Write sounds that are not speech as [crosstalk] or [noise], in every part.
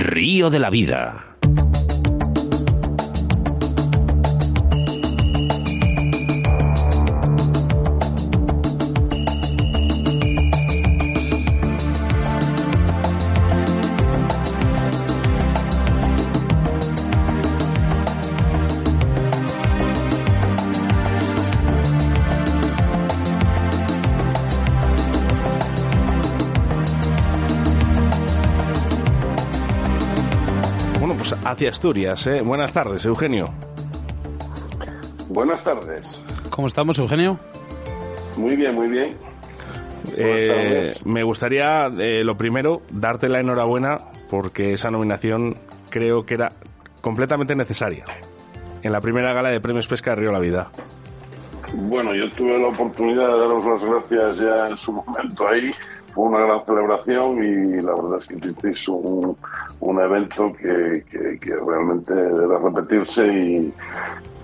Río de la Vida. Hacia Asturias. ¿eh? Buenas tardes, Eugenio. Buenas tardes. ¿Cómo estamos, Eugenio? Muy bien, muy bien. Eh, me gustaría, eh, lo primero, darte la enhorabuena porque esa nominación creo que era completamente necesaria en la primera gala de Premios Pesca de Río La Vida. Bueno, yo tuve la oportunidad de daros las gracias ya en su momento ahí fue una gran celebración y la verdad es que hicisteis un, un evento que, que, realmente debe repetirse y,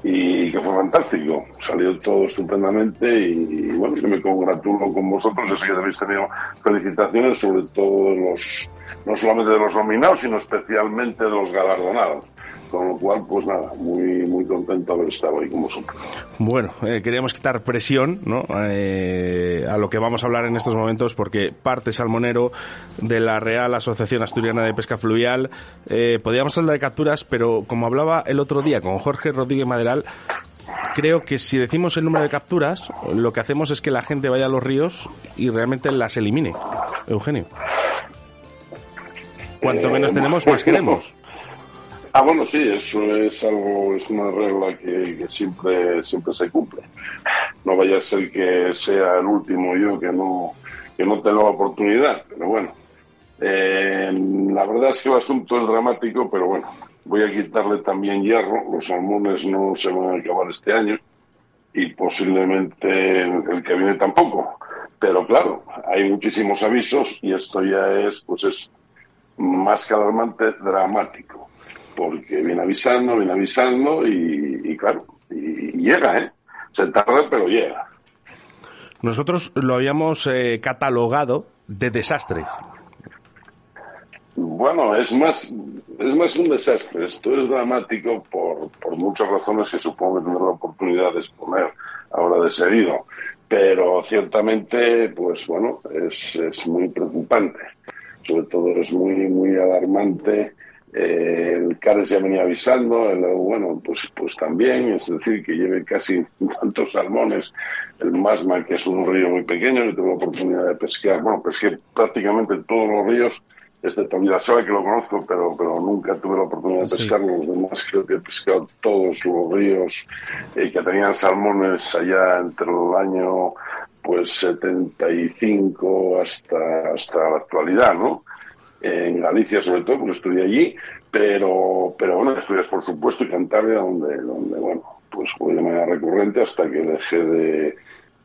y que fue fantástico. Salió todo estupendamente y, bueno, yo me congratulo con vosotros. Sé que habéis tenido felicitaciones, sobre todo de los, no solamente de los nominados, sino especialmente de los galardonados. Con lo cual, pues nada, muy, muy contento de haber estado ahí con vosotros. Bueno, eh, queríamos quitar presión ¿no? Eh, a lo que vamos a hablar en estos momentos, porque parte salmonero de la Real Asociación Asturiana de Pesca Fluvial. Eh, podríamos hablar de capturas, pero como hablaba el otro día con Jorge Rodríguez Maderal, creo que si decimos el número de capturas, lo que hacemos es que la gente vaya a los ríos y realmente las elimine. Eugenio. Cuanto menos tenemos, más queremos. Ah, bueno, sí, eso es algo, es una regla que, siempre, siempre se cumple. No vaya a ser que sea el último yo que no, que no tenga la oportunidad, pero bueno. Eh, la verdad es que el asunto es dramático, pero bueno, voy a quitarle también hierro. Los salmones no se van a acabar este año y posiblemente el, que viene tampoco. Pero claro, hay muchísimos avisos y esto ya es, pues es más que alarmante, dramático porque viene avisando, viene avisando y, claro, y, llega, ¿eh? Se tarda, pero llega. Nosotros lo habíamos eh, catalogado de desastre. Bueno, es más, es más un desastre. Esto es dramático por, por muchas razones que supongo que tener la oportunidad de exponer ahora de seguido. Pero ciertamente, pues bueno, es, es muy preocupante. Sobre todo es muy, muy alarmante eh, el CARES ya venía avisando, el, bueno, pues, pues también, es decir, que lleve casi [laughs] tantos salmones, el Masma, que es un río muy pequeño, yo tuve la oportunidad de pescar, bueno, pesqué prácticamente todos los ríos, excepto sabe que lo conozco, pero, pero nunca tuve la oportunidad de pescar, los demás creo que he pescado todos los ríos eh, que tenían salmones allá entre el año pues 75 hasta, hasta la actualidad, ¿no? En Galicia sobre todo, porque estudié allí, pero, pero bueno, estudias por supuesto y Cantabria, donde, donde bueno, pues fue de manera recurrente hasta que dejé de,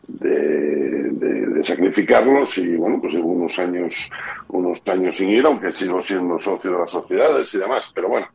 de, sacrificarlos y bueno, pues llevo unos años, unos años sin ir, aunque sigo siendo socio de las sociedades y demás, pero bueno,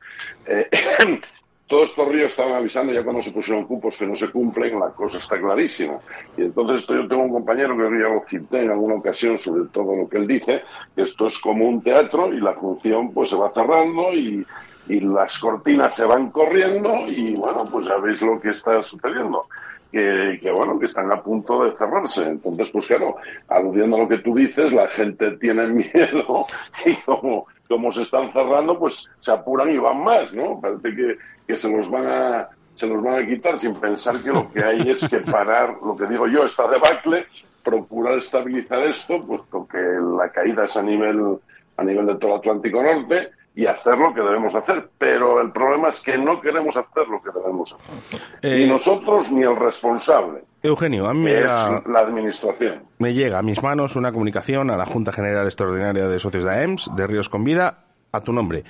eh, [clears throat] todos estos ríos estaban avisando ya cuando se pusieron cupos que no se cumplen, la cosa está clarísima. Y entonces yo tengo un compañero que lo cité en alguna ocasión sobre todo lo que él dice, que esto es como un teatro y la función pues se va cerrando y, y las cortinas se van corriendo y bueno, pues ya veis lo que está sucediendo. Que, que, bueno, que están a punto de cerrarse. Entonces, pues claro, aludiendo a lo que tú dices, la gente tiene [laughs] miedo y como, como se están cerrando, pues se apuran y van más, ¿no? Parece que, que se los van a se los van a quitar sin pensar que lo que hay es que parar, lo que digo yo, esta debacle, procurar estabilizar esto, puesto que la caída es a nivel, a nivel de todo el Atlántico Norte, y hacer lo que debemos hacer. Pero el problema es que no queremos hacer lo que debemos hacer. ni eh, nosotros ni el responsable. Eugenio, a mí es la administración. Me llega a mis manos una comunicación a la Junta General Extraordinaria de Socios de AEMS de Ríos con Vida a tu nombre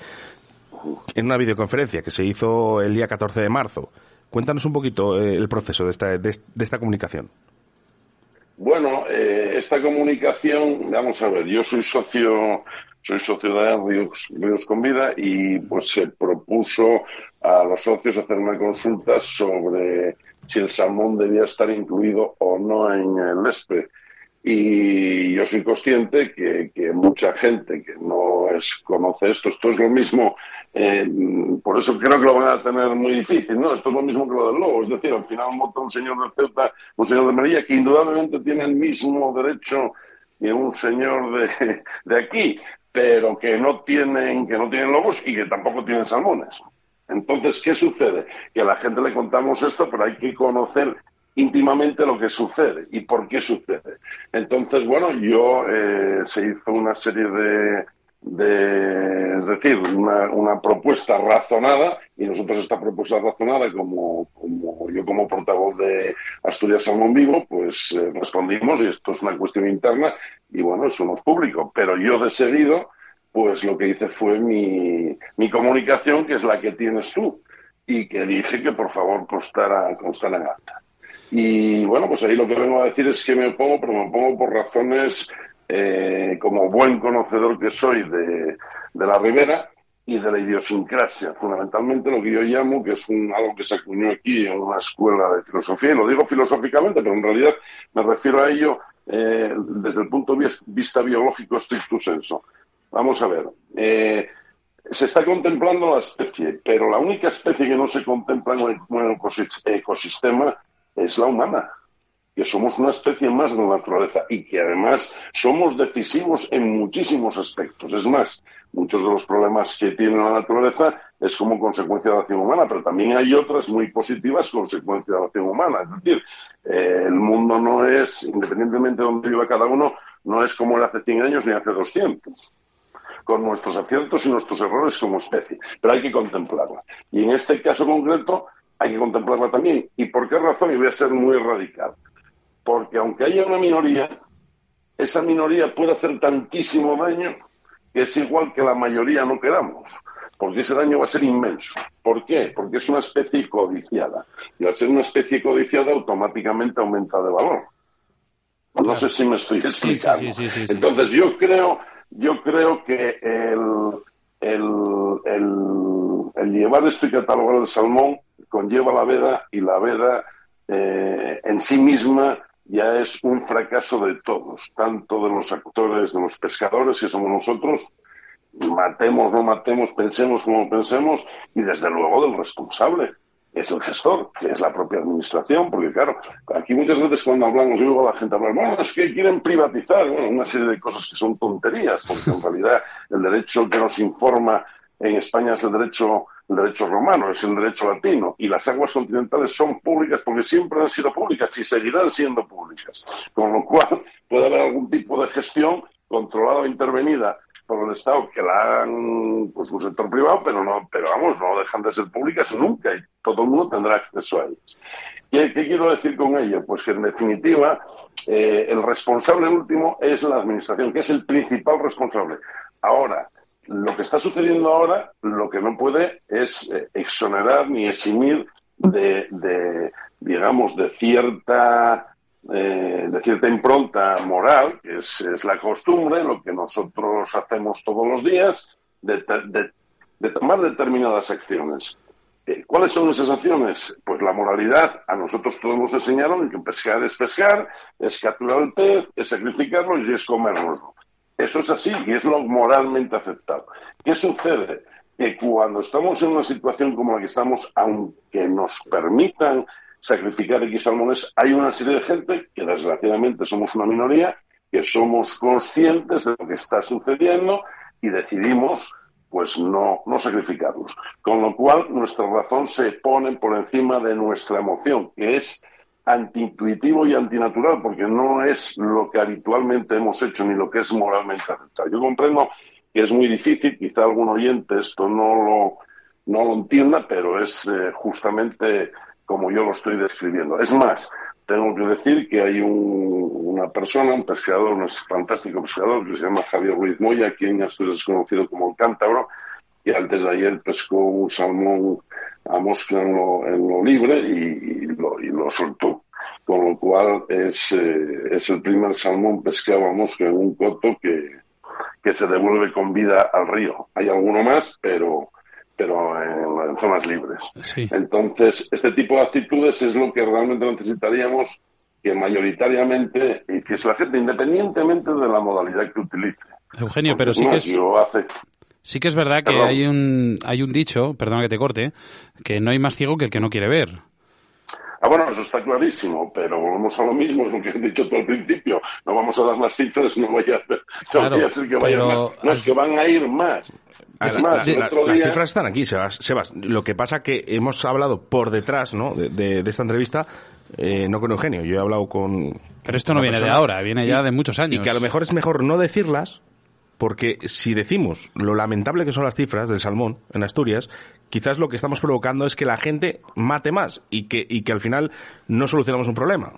en una videoconferencia que se hizo el día 14 de marzo. Cuéntanos un poquito eh, el proceso de esta, de, esta comunicación. Bueno, eh, esta comunicación, vamos a ver, yo soy socio, soy socio de Ríos, Ríos con Vida y pues se propuso a los socios hacer una consulta sobre si el salmón debía estar incluido o no en el ESPE Y yo soy consciente que, mucha gente que no conoce esto, esto es lo mismo, eh, por eso creo que lo van a tener muy difícil, ¿no? Esto es lo mismo que lo del lobo, es decir, al final monta un señor de Ceuta, un señor de María, que indudablemente tiene el mismo derecho que un señor de, de aquí, pero que no tienen, que no tienen lobos y que tampoco tienen salmones. Entonces, ¿qué sucede? Que a la gente le contamos esto, pero hay que conocer íntimamente lo que sucede y por qué sucede. Entonces, bueno, yo eh, se hizo una serie de, de es decir, una, propuesta razonada y nosotros esta propuesta razonada, como, como yo como portavoz de Asturias Salmón Vivo, pues eh, respondimos y esto es una cuestión interna y bueno, eso no es público. Pero yo de seguido pues lo que hice fue mi, mi comunicación, que es la que tienes tú, y que dije que por favor constara, constara en acta. Y bueno, pues ahí lo que vengo a decir es que me opongo, pero me opongo por razones eh, como buen conocedor que soy de, la Ribera y de la idiosincrasia. Fundamentalmente lo que yo llamo, que es un, algo que se acuñó aquí en una escuela de filosofía, y lo digo filosóficamente, pero en realidad me refiero a ello eh, desde el punto de vista biológico stricto senso. Vamos a ver. Eh, se está contemplando la especie, pero la única especie que no se contempla en el ecosistema es la humana, que somos una especie más de la naturaleza y que además somos decisivos en muchísimos aspectos. Es más, muchos de los problemas que tiene la naturaleza es como consecuencia de la acción humana, pero también hay otras muy positivas consecuencias de la acción humana. Es decir, eh, el mundo no es, independientemente de donde viva cada uno, no es como era hace 100 años ni hace 200 con nuestros aciertos y nuestros errores como especie, pero hay que contemplarla. Y en este caso concreto hay que contemplarla también. ¿Y por qué razón? Y voy a ser muy radical. Porque aunque haya una minoría, esa minoría puede hacer tantísimo daño que es igual que la mayoría no queramos. Porque ese daño va a ser inmenso. ¿Por qué? Porque es una especie codiciada. Y al ser una especie codiciada, automáticamente aumenta de valor. No sé si me estoy explicando. Entonces, yo creo yo creo que el, el, el, llevar esto y catalogar el salmón conlleva la veda y la veda eh, en sí misma ya es un fracaso de todos, tanto de los actores, de los pescadores, que somos nosotros, matemos, no matemos, pensemos como pensemos, y desde luego del responsable es el gestor, que es la propia administración, porque claro, aquí muchas veces cuando hablamos, yo digo a la gente hablar, bueno, es que quieren privatizar, bueno, una serie de cosas que son tonterías, porque en [laughs] realidad el derecho que nos informa en España es el derecho, el derecho romano, es el derecho latino, y las aguas continentales son públicas porque siempre han sido públicas y seguirán siendo públicas, con lo cual puede haber algún tipo de gestión controlada o intervenida por el Estado que la hagan pues un sector privado, pero no, pero vamos, no dejan de ser públicas nunca y todo el mundo tendrá acceso a ellas. ¿Qué, qué quiero decir con ello? Pues que en definitiva eh, el responsable último es la administración, que es el principal responsable. Ahora, lo que está sucediendo ahora, lo que no puede es eh, exonerar ni eximir de, digamos, de cierta eh, de cierta impronta moral, que es, la costumbre, lo que nosotros hacemos todos los días, de, tomar determinadas acciones. Eh, ¿Cuáles son esas acciones? Pues la moralidad, a nosotros todos nos enseñaron que pescar es pescar, es capturar el pez, es sacrificarlo y es comérnoslo. Eso es así y es lo moralmente aceptado. ¿Qué sucede? Que cuando estamos en una situación como la que estamos, aunque nos permitan sacrificar X salmones, hay una serie de gente que desgraciadamente somos una minoría, que somos conscientes de lo que está sucediendo y decidimos pues no, no sacrificarlos. Con lo cual nuestra razón se pone por encima de nuestra emoción, que es antiintuitivo y antinatural, porque no es lo que habitualmente hemos hecho ni lo que es moralmente aceptable. Yo comprendo que es muy difícil, quizá algún oyente esto no lo, no lo entienda, pero es eh, justamente como yo lo estoy describiendo. Es más, tengo que decir que hay una persona, un pescador, un fantástico pescador que se llama Javier Ruiz Moya, quien Asturias es conocido como el cántabro, que antes de ayer pescó un salmón a mosca en lo, libre y, lo, soltó. Con lo cual es, eh, es el primer salmón pescado a mosca en un coto que, que se devuelve con vida al río. Hay alguno más, pero pero en, zonas libres. Entonces, este tipo de actitudes es lo que realmente necesitaríamos que mayoritariamente, y que es la gente, independientemente de la modalidad que utilice. Eugenio, pero sí que es... Sí que es verdad que hay un, hay un dicho, perdona que te corte, que no hay más ciego que el que no quiere ver. Ah, bueno, eso está clarísimo, pero volvemos a lo mismo, es lo que he dicho todo al principio. No vamos a dar más cifras, no vaya, a ser que vayan más. No, es que van a ir más. Las cifras están aquí, Sebas. Lo que pasa que hemos hablado por detrás ¿no? de, esta entrevista eh, no con Eugenio, yo he hablado con... Pero esto no viene de ahora, viene ya de muchos años. Y que a lo mejor es mejor no decirlas, porque si decimos lo lamentable que son las cifras del salmón en Asturias, quizás lo que estamos provocando es que la gente mate más y que, y que al final no solucionamos un problema.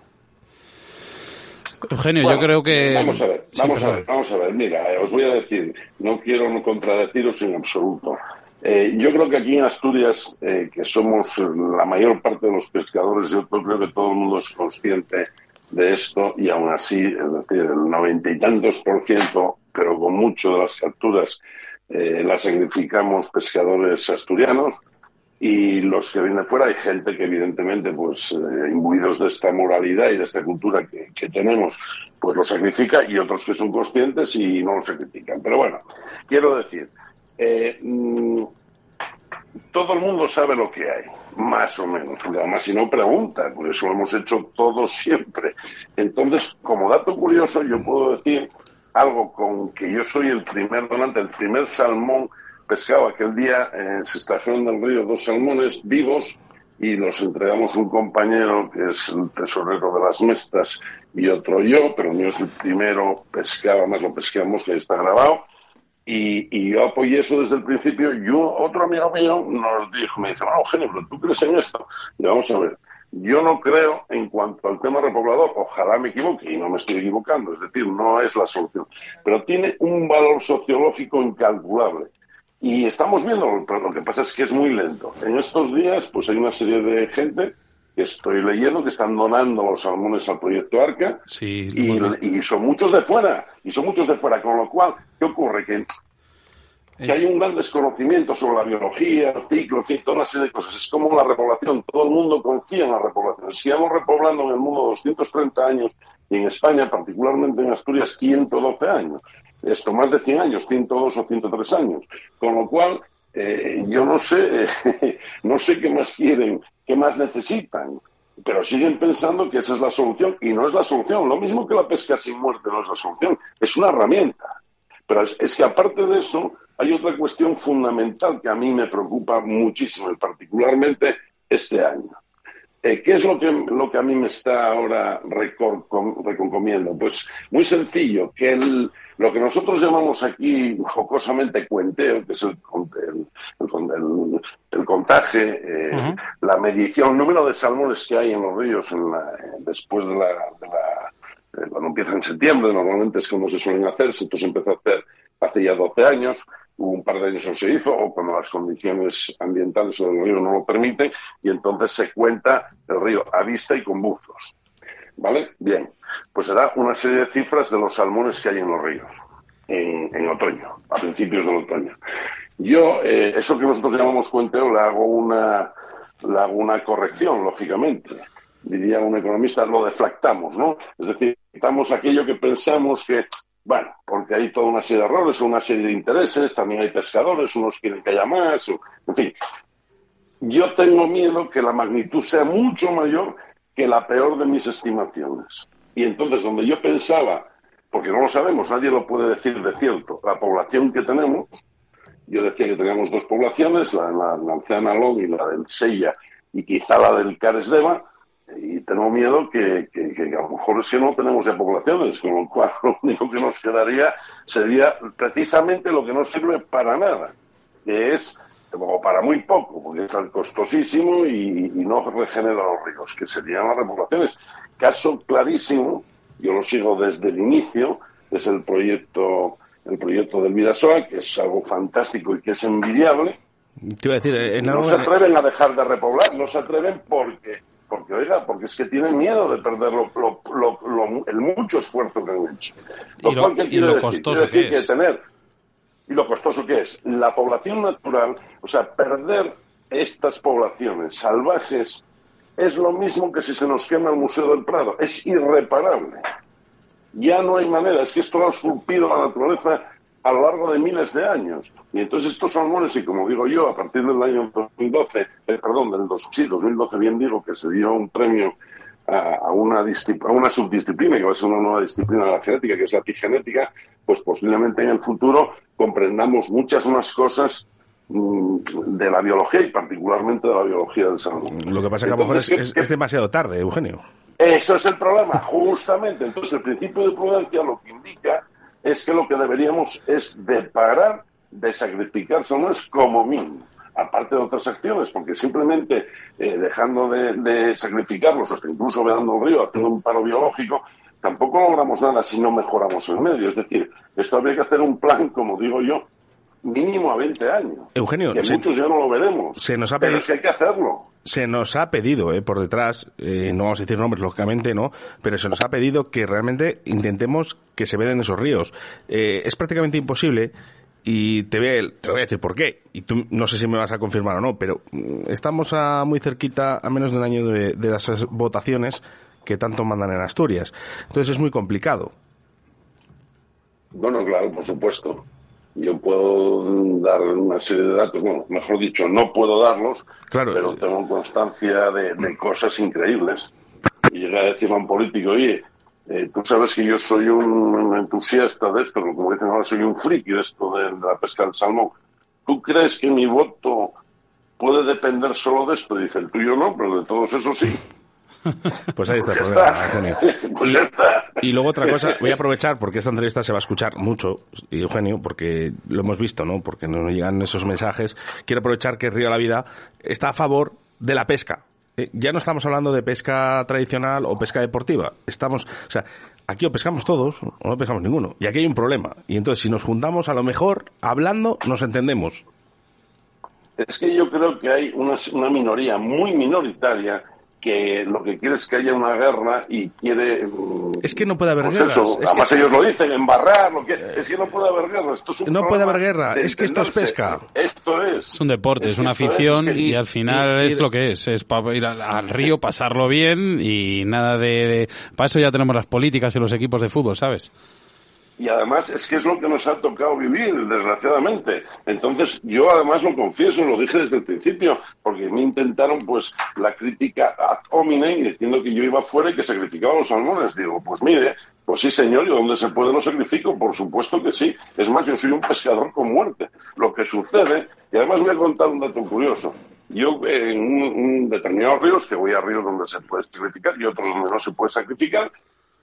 Eugenio, yo creo que... Vamos a ver, vamos a ver, vamos a ver. Mira, eh, os voy a decir, no quiero contradeciros en absoluto. Eh, yo creo que aquí en Asturias, eh, que somos la mayor parte de los pescadores, yo creo que todo el mundo es consciente de esto y aún así, es decir, el noventa y tantos por ciento, pero con mucho de las capturas eh, las significamos pescadores asturianos y los que vienen fuera hay gente que evidentemente pues eh, imbuidos de esta moralidad y de esta cultura que, que, tenemos pues lo sacrifica y otros que son conscientes y no lo sacrifican. Pero bueno quiero decir eh, mm, todo el mundo sabe lo que hay, más o menos. Además, si no pregunta, por eso lo hemos hecho todos siempre. Entonces, como dato curioso, yo puedo decir algo con que yo soy el primer donante, el primer salmón pescado. Aquel día eh, se extrajeron del río dos salmones vivos y los entregamos un compañero que es el tesorero de las mestas y otro yo, pero mío es el primero pescado, más lo pescamos, que está grabado y, yo apoyé eso desde el principio y otro amigo mío nos dijo, me dice, bueno, Eugenio, pero tú crees en esto. Y vamos a ver, yo no creo en cuanto al tema repoblador, ojalá me equivoque y no me estoy equivocando, es decir, no es la solución, pero tiene un valor sociológico incalculable. Y estamos viendo, pero lo que pasa es que es muy lento. En estos días, pues hay una serie de gente estoy leyendo que están donando los salmones al proyecto Arca sí, y, y, son muchos de fuera, y son muchos de fuera, con lo cual, ¿qué ocurre? Que que hay un gran desconocimiento sobre la biología, el ciclo, toda una serie de cosas. Es como la repoblación, todo el mundo confía en la repoblación. Sigamos repoblando en el mundo 230 años y en España, particularmente en Asturias, 112 años. Esto, más de 100 años, 102 o 103 años. Con lo cual, eh, yo no sé, [laughs] no sé qué más quieren, qué más necesitan pero siguen pensando que esa es la solución y no es la solución. Lo mismo que la pesca sin muerte no es la solución, es una herramienta. Pero es, que aparte de eso, hay otra cuestión fundamental que a mí me preocupa muchísimo, y particularmente este año. Eh, ¿Qué es lo que, lo que a mí me está ahora reconcomiendo? Pues muy sencillo, que el, lo que nosotros llamamos aquí jocosamente cuenteo, que es el, el, el, contaje, eh, la medición, el número de salmones que hay en los ríos en la, después de la, de la eh, cuando empieza en septiembre, normalmente es como se suelen hacer, se empezó a hacer hace ya 12 años, un par de años no se hizo, o cuando las condiciones ambientales del río no lo permiten, y entonces se cuenta el río a vista y con buzos. ¿Vale? Bien, pues se da una serie de cifras de los salmones que hay en los ríos, en, otoño, a principios del otoño. Yo, eh, eso que nosotros llamamos cuenteo, le hago una, le hago una corrección, lógicamente. Diría un economista, lo deflactamos, ¿no? Es decir, quitamos aquello que pensamos que bueno, porque hay toda una serie de errores, una serie de intereses, también hay pescadores, unos quieren que haya más, en fin. Yo tengo miedo que la magnitud sea mucho mayor que la peor de mis estimaciones. Y entonces, donde yo pensaba, porque no lo sabemos, nadie lo puede decir de cierto, la población que tenemos, yo decía que teníamos dos poblaciones, la, la, la anciana Long y la del Sella, y quizá la del Caresdeva, y tengo miedo que, a lo mejor es que no tenemos ya poblaciones, con lo cual [laughs] lo único que nos quedaría sería precisamente lo que no sirve para nada, que es, o para muy poco, porque es costosísimo y, no regenera los ríos, que serían las repoblaciones. Caso clarísimo, yo lo sigo desde el inicio, es el proyecto, el proyecto del Vidasoa, que es algo fantástico y que es envidiable. Te iba a decir, no se atreven a dejar de repoblar, no se atreven porque porque, oiga, porque es que tienen miedo de perder el mucho esfuerzo que han hecho. Lo, y lo, costoso que, es. tener, y lo costoso que es. La población natural, o sea, perder estas poblaciones salvajes es lo mismo que si se nos quema el Museo del Prado. Es irreparable. Ya no hay manera. Es que esto lo ha esculpido la naturaleza a lo largo de miles de años. Y entonces estos salmones, y como digo yo, a partir del año 2012, eh, perdón, del dos, sí, 2012 bien digo que se dio un premio a, una, a una subdisciplina, que va a ser una nueva disciplina de la genética, que es la epigenética, pues posiblemente en el futuro comprendamos muchas más cosas mm, de la biología y particularmente de la biología del salmón. Lo que pasa es que a lo mejor es, demasiado tarde, Eugenio. Eso es el problema, justamente. Entonces el principio de prudencia lo que indica es que lo que deberíamos es de parar de sacrificar salmones como mínimo aparte de otras acciones, porque simplemente eh, dejando de, sacrificarlos, hasta incluso vedando el río, haciendo un paro biológico, tampoco logramos nada si no mejoramos el medio. Es decir, esto habría que hacer un plan, como digo yo, mínimo a 20 años. Eugenio, que muchos ya no lo veremos. Se nos ha pedido, pero hay que hacerlo. Se nos ha pedido, eh, por detrás, eh, no vamos a decir nombres, lógicamente, ¿no? Pero se nos ha pedido que realmente intentemos que se veden esos ríos. es prácticamente imposible y te voy, a, te voy a decir por qué. Y tú no sé si me vas a confirmar o no, pero mm, estamos a muy cerquita, a menos de un año de, las votaciones que tanto mandan en Asturias. Entonces es muy complicado. Bueno, claro, por supuesto. Yo puedo dar una serie de datos, bueno, mejor dicho, no puedo darlos, claro. pero tengo constancia de, de cosas increíbles. Y llegué a decirle a un político, oye, eh, tú sabes que yo soy un entusiasta de esto, como dicen ahora, soy un friki de esto de, la pesca del salmón. ¿Tú crees que mi voto puede depender solo de esto? dije, el tuyo no, pero de todos esos sí. Pues ahí está el pues problema, Eugenio. [laughs] Pues y, luego otra cosa, voy a aprovechar porque esta entrevista se va a escuchar mucho, Eugenio, porque lo hemos visto, ¿no? Porque nos llegan esos mensajes. Quiero aprovechar que Río de la Vida está a favor de la pesca. Eh, ya no estamos hablando de pesca tradicional o pesca deportiva. Estamos, o sea, aquí o pescamos todos o no pescamos ninguno. Y aquí hay un problema. Y entonces, si nos juntamos, a lo mejor, hablando, nos entendemos. Es que yo creo que hay una, una minoría muy minoritaria que lo que quiere es que haya una guerra y quiere... Mm, es que no puede haber pues guerra. además ellos lo dicen, embarrar, lo que, es que no puede haber guerra. Esto es no puede haber guerra, es que esto es pesca. Esto es. Es un deporte, es, una afición y, al final es lo que es. Es para ir al, río, pasarlo bien y nada de, de... Para eso ya tenemos las políticas y los equipos de fútbol, ¿sabes? Y además es que es lo que nos ha tocado vivir, desgraciadamente. Entonces, yo además lo confieso, lo dije desde el principio, porque me intentaron pues la crítica ad hominem diciendo que yo iba fuera y que sacrificaba los salmones. Digo, pues mire, pues sí señor, yo donde se puede lo sacrifico, por supuesto que sí. Es más, yo soy un pescador con muerte. Lo que sucede, y además voy a contar un dato curioso. Yo en determinados ríos, que voy a ríos donde se puede sacrificar y otros donde no se puede sacrificar,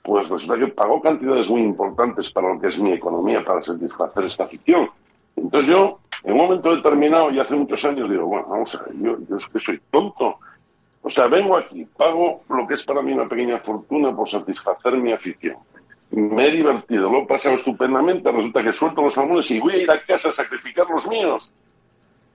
pues resulta que pago cantidades muy importantes para lo que es mi economía, para satisfacer esta afición. Entonces yo, en un momento determinado, y hace muchos años, digo, bueno, vamos a ver, yo, yo es que soy tonto. O sea, vengo aquí, pago lo que es para mí una pequeña fortuna por satisfacer mi afición. Me he divertido, lo he pasado estupendamente, resulta que suelto los salmones y voy a ir a casa a sacrificar los míos.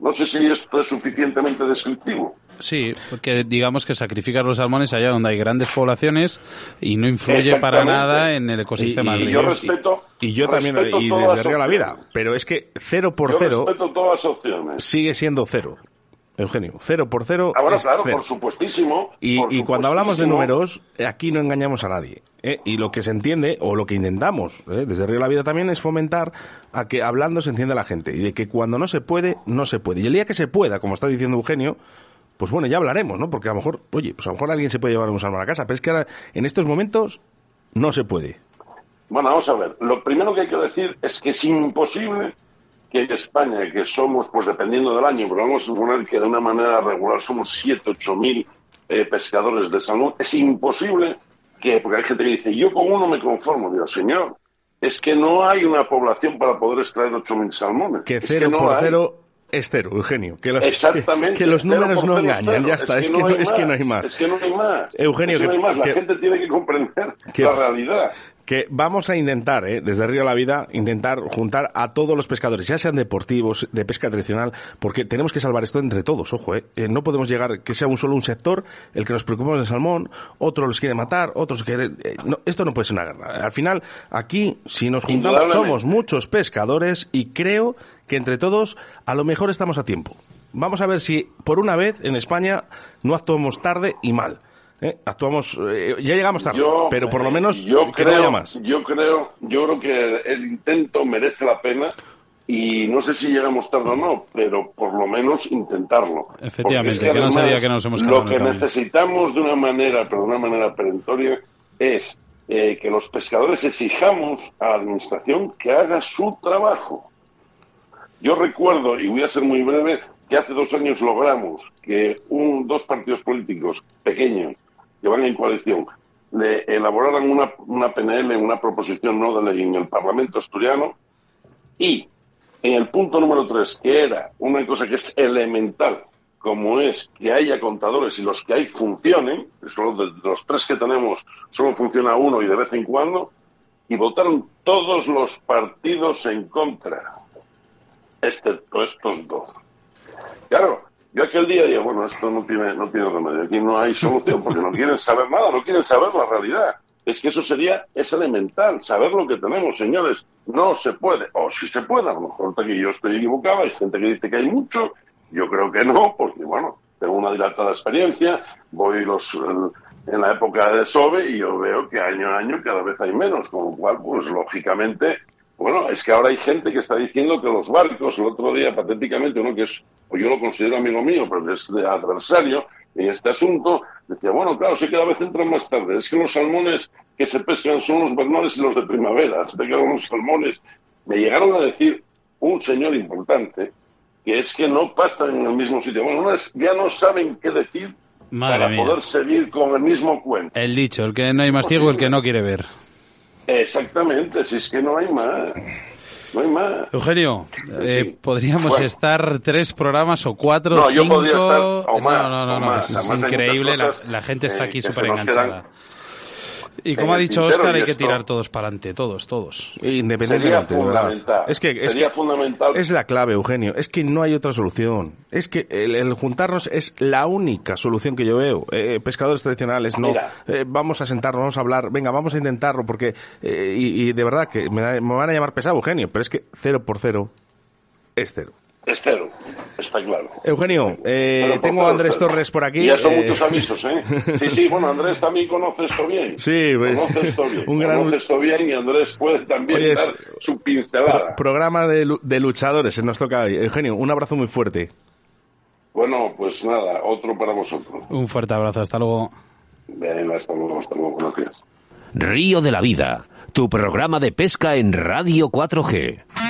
No sé si esto es suficientemente descriptivo. Sí, porque digamos que sacrificar los salmones allá donde hay grandes poblaciones y no influye para nada en el ecosistema y, y yo respeto, y yo también y desde Río la vida, pero es que cero por cero todas las opciones. sigue siendo cero. Eugenio, cero por cero. Ahora, claro, por supuestísimo. Y, cuando hablamos de números, aquí no engañamos a nadie. ¿eh? Y lo que se entiende, o lo que intentamos ¿eh? desde Río de la Vida también, es fomentar a que hablando se entienda la gente. Y de que cuando no se puede, no se puede. Y el día que se pueda, como está diciendo Eugenio, pues bueno, ya hablaremos, ¿no? Porque a lo mejor, oye, pues a lo mejor alguien se puede llevar un salmo a la casa, pero es que ahora, en estos momentos, no se puede. Bueno, vamos a ver. Lo primero que hay que decir es que es imposible que en España, que somos, pues dependiendo del año, pero vamos a suponer que de una manera regular somos 7, 8 mil eh, pescadores de salmón, es imposible que, porque hay gente que dice, yo con uno me conformo. Digo, señor, es que no hay una población para poder extraer 8 mil salmones. Que cero por cero es cero, Eugenio. Que los, que, los números no engañan, ya está. Es que, no, es que, no, hay más. Es que no hay más. Eugenio, que, La gente tiene que comprender la realidad que vamos a intentar, ¿eh? desde Río la Vida, intentar juntar a todos los pescadores, ya sean deportivos, de pesca tradicional, porque tenemos que salvar esto entre todos, ojo, ¿eh? eh no podemos llegar que sea un solo un sector el que nos preocupemos del salmón, otro los quiere matar, otros quiere... Eh, esto no puede ser una guerra. Al final, aquí, si nos juntamos, somos muchos pescadores y creo que entre todos, a lo mejor estamos a tiempo. Vamos a ver si por una vez en España no actuamos tarde y mal. ¿Eh? Actuamos, eh, ya llegamos tarde, pero por lo menos yo creo, más. Yo creo, yo creo que el intento merece la pena y no sé si llegamos tarde o no, pero por lo menos intentarlo. Efectivamente, que, no que nos hemos Lo que necesitamos de una manera, pero de una manera perentoria, es eh, que los pescadores exijamos a la administración que haga su trabajo. Yo recuerdo, y voy a ser muy breve, que hace dos años logramos que un, dos partidos políticos pequeños que van en coalición le elaboraran una, una PNL, una proposición no de ley en el Parlamento asturiano y en el punto número tres, que era una cosa que es elemental, como es que haya contadores y los que hay funcionen, solo de los tres que tenemos solo funciona uno y de vez en cuando, y votaron todos los partidos en contra, excepto estos dos. Claro, yo aquel día digo, bueno, esto no tiene, no tiene remedio, aquí no hay solución porque no quieren saber nada, no quieren saber la realidad. Es que eso sería, es elemental, saber lo que tenemos, señores. No se puede, o si se puede, a lo mejor que yo estoy equivocado, hay gente que dice que hay mucho, yo creo que no, porque bueno, tengo una dilatada experiencia, voy los en la época de SOBE y yo veo que año a año cada vez hay menos, con lo cual, pues lógicamente, bueno, es que ahora hay gente que está diciendo que los barcos, el otro día patéticamente, uno que es, o yo lo considero amigo mío, pero es de adversario, en este asunto, decía, bueno, claro, sí que cada vez entran más tarde. Es que los salmones que se pescan son los bernales y los de primavera. Se los salmones. Me llegaron a decir un señor importante que es que no pasan en el mismo sitio. Bueno, ya no saben qué decir para poder seguir con el mismo cuento. El dicho, el que no hay más ciego, el que no quiere ver. Exactamente, si es que no hay más. No hay más. Eugenio, eh, podríamos estar tres programas o cuatro, no, cinco... Yo podría estar o más, no, no, no, es, increíble. la, gente está aquí súper enganchada. Y como ha dicho Oscar, hay que tirar todos para adelante, todos, todos. Independientemente, Es que, es, fundamental. es la clave, Eugenio. Es que no hay otra solución. Es que el, juntarnos es la única solución que yo veo. Eh, pescadores tradicionales, no. Eh, vamos a sentarnos, vamos a hablar. Venga, vamos a intentarlo, porque. Eh, y, de verdad que me, me van a llamar pesado, Eugenio, pero es que cero por cero es cero. Es cero, está claro. Eugenio, eh, tengo a Andrés Torres por aquí. Ya son eh, muchos avisos, ¿eh? Sí, sí, bueno, Andrés también conoce esto bien. Sí, pues, conoce esto [laughs] bien. Un gran... Conoce esto bien y Andrés puede también dar su pincelada. programa de, de luchadores, se nos toca hoy. Eugenio, un abrazo muy fuerte. Bueno, pues nada, otro para vosotros. Un fuerte abrazo, hasta luego. Venga, hasta luego, hasta luego, gracias. Río de la Vida, tu programa de pesca en Radio 4G.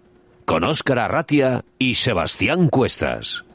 Con Óscar Arratia y Sebastián Cuestas.